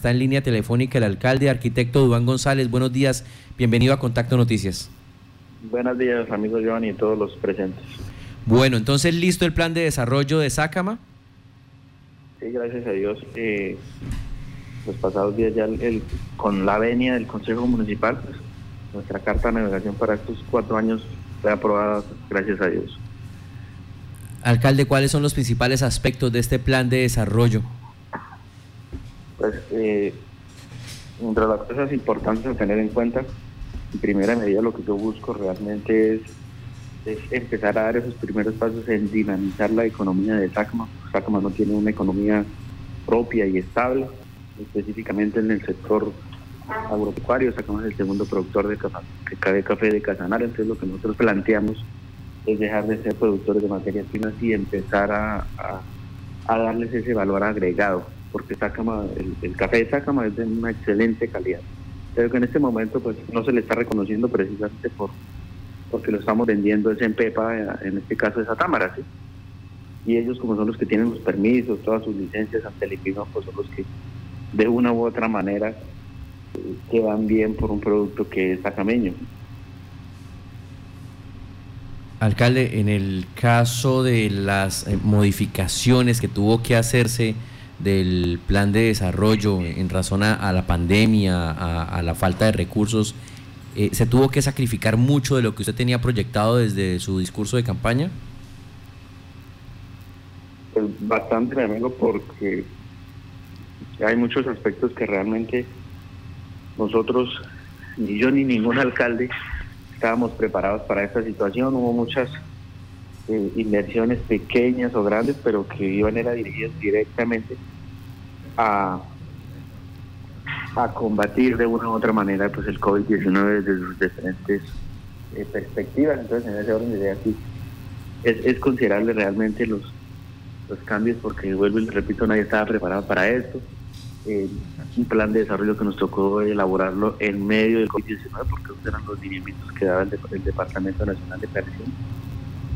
Está en línea telefónica el alcalde, arquitecto Dubán González. Buenos días, bienvenido a Contacto Noticias. Buenos días, amigos Giovanni y todos los presentes. Bueno, entonces, ¿listo el plan de desarrollo de Sácama? Sí, gracias a Dios. Eh, los pasados días ya con la venia del Consejo Municipal, pues, nuestra carta de navegación para estos cuatro años fue aprobada, gracias a Dios. Alcalde, ¿cuáles son los principales aspectos de este plan de desarrollo? Pues, eh, entre las cosas importantes a tener en cuenta, en primera medida lo que yo busco realmente es, es empezar a dar esos primeros pasos en dinamizar la economía de SACMA. SACMA no tiene una economía propia y estable, específicamente en el sector agropecuario, SACMA es el segundo productor de café de, café de Casanare, entonces lo que nosotros planteamos es dejar de ser productores de materias primas y empezar a, darles ese valor agregado, porque el, café de Sácama es de una excelente calidad, pero que en este momento pues no se le está reconociendo precisamente por porque lo estamos vendiendo es en Pepa, en este caso es a ¿sí? Y ellos como son los que tienen los permisos, todas sus licencias ante el pues son los que de una u otra manera eh, quedan bien por un producto que es sacameño. Alcalde, en el caso de las eh, modificaciones que tuvo que hacerse del plan de desarrollo en razón a, la pandemia, a, la falta de recursos, eh, ¿se tuvo que sacrificar mucho de lo que usted tenía proyectado desde su discurso de campaña? Pues bastante, amigo, porque hay muchos aspectos que realmente nosotros, ni yo ni ningún alcalde, estábamos preparados para esta situación. Hubo muchas eh, inversiones pequeñas o grandes, pero que iban a dirigidas directamente a, a combatir de una u otra manera pues el COVID-19 desde sus diferentes eh, perspectivas. Entonces, en ese orden de ideas, sí, es, es considerable realmente los, los cambios, porque vuelvo y repito, nadie estaba preparado para esto un plan de desarrollo que nos tocó elaborarlo en medio del COVID-19 porque esos eran los lineamientos que daba el, Departamento Nacional de Planeación.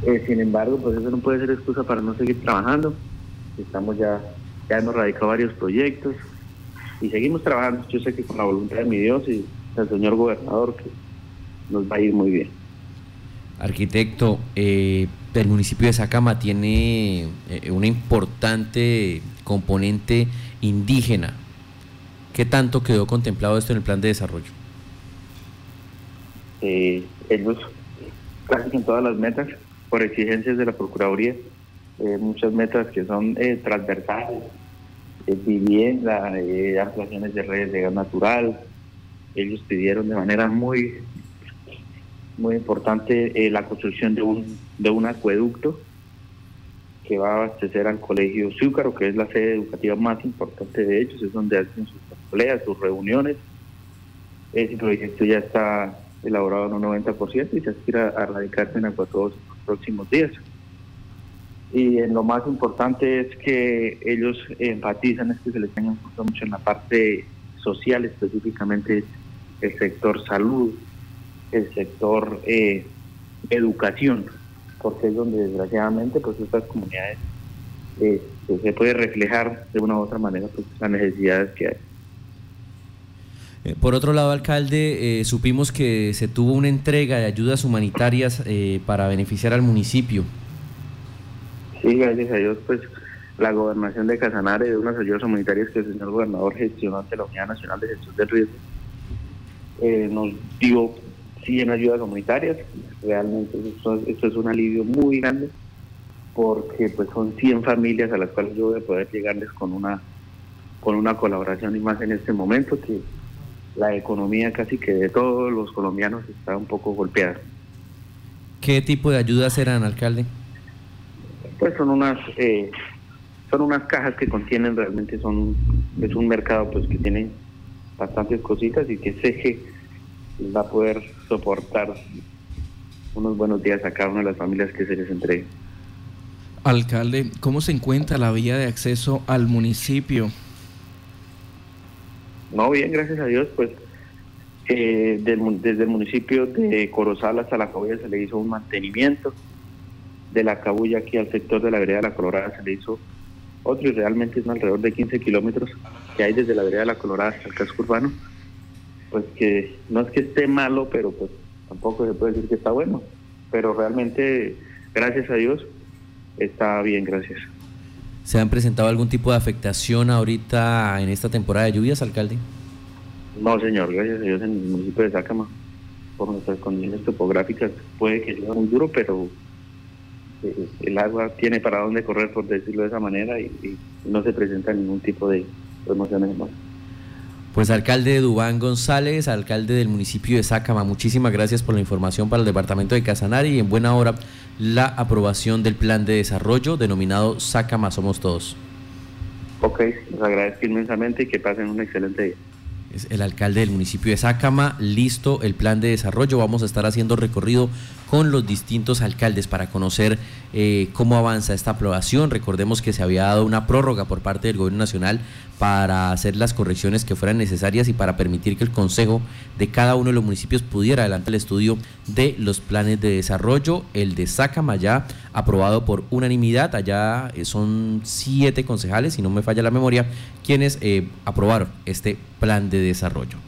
Eh, sin embargo, pues eso no puede ser excusa para no seguir trabajando. Estamos ya, ya hemos radicado varios proyectos y seguimos trabajando. Yo sé que con la voluntad de mi Dios y del señor gobernador que nos va a ir muy bien. Arquitecto, eh, el municipio de Sacama tiene eh, una importante componente indígena. ¿Qué tanto quedó contemplado esto en el plan de desarrollo? Eh, ellos, casi en todas las metas, por exigencias de la Procuraduría, eh, muchas metas que son eh, transversales, vivienda, ampliaciones de redes de gas natural. Ellos pidieron de manera muy muy importante la construcción de un de un acueducto que va a abastecer al Colegio Zúcaro, que es la sede educativa más importante de ellos, es donde hacen sus asambleas, sus reuniones. Ese proyecto ya está elaborado en un 90% y se aspira a radicarse en los próximos días. Y en lo más importante es que ellos enfatizan es que se les tenga en cuenta mucho en la parte social, específicamente el sector salud, el sector eh, educación porque es donde desgraciadamente pues estas comunidades eh, pues, se puede reflejar de una u otra manera pues las necesidades que hay. Eh, por otro lado, alcalde, eh, supimos que se tuvo una entrega de ayudas humanitarias para beneficiar al municipio. Sí, gracias a Dios, pues la gobernación de Casanare de unas ayudas humanitarias que el señor gobernador gestionó ante la Unidad Nacional de Gestión del Riesgo, nos dio en ayudas comunitarias. Realmente esto, es un alivio muy grande porque pues son 100 familias a las cuales yo voy a poder llegarles con una con una colaboración y más en este momento que la economía casi que de todos los colombianos está un poco golpeada. ¿Qué tipo de ayudas eran, alcalde? Pues son unas eh, son unas cajas que contienen realmente son es un mercado pues que tiene bastantes cositas y que se va a poder soportar unos buenos días a cada una de las familias que se les entregue. Alcalde, ¿cómo se encuentra la vía de acceso al municipio? No, bien, gracias a Dios, pues eh, desde el municipio de Corozal hasta la Cabulla se le hizo un mantenimiento, de la Cabulla aquí al sector de la vereda de la Colorada se le hizo otro y realmente es alrededor de 15 kilómetros que hay desde la vereda de la Colorada hasta el casco urbano, pues que no es que esté malo, pero pues tampoco se puede decir que está bueno, pero realmente, gracias a Dios, está bien, gracias. ¿Se han presentado algún tipo de afectación ahorita en esta temporada de lluvias, alcalde? No, señor, gracias a Dios en el municipio de Sácama, por nuestras condiciones topográficas, puede que sea muy duro, pero eh, el agua tiene para dónde correr, por decirlo de esa manera, y, no se presenta ningún tipo de emociones más. Pues alcalde Dubán González, alcalde del municipio de Sácama, muchísimas gracias por la información para el departamento de Casanare y en buena hora la aprobación del plan de desarrollo denominado Sácama Somos Todos. Ok, les agradezco inmensamente y que pasen un excelente día es el alcalde del municipio de Sácama, listo el plan de desarrollo. Vamos a estar haciendo recorrido con los distintos alcaldes para conocer eh, cómo avanza esta aprobación. Recordemos que se había dado una prórroga por parte del gobierno nacional para hacer las correcciones que fueran necesarias y para permitir que el consejo de cada uno de los municipios pudiera adelantar el estudio de los planes de desarrollo. El de Sácama ya aprobado por unanimidad, allá eh, son siete concejales, si no me falla la memoria, quienes eh, aprobaron este plan de desarrollo.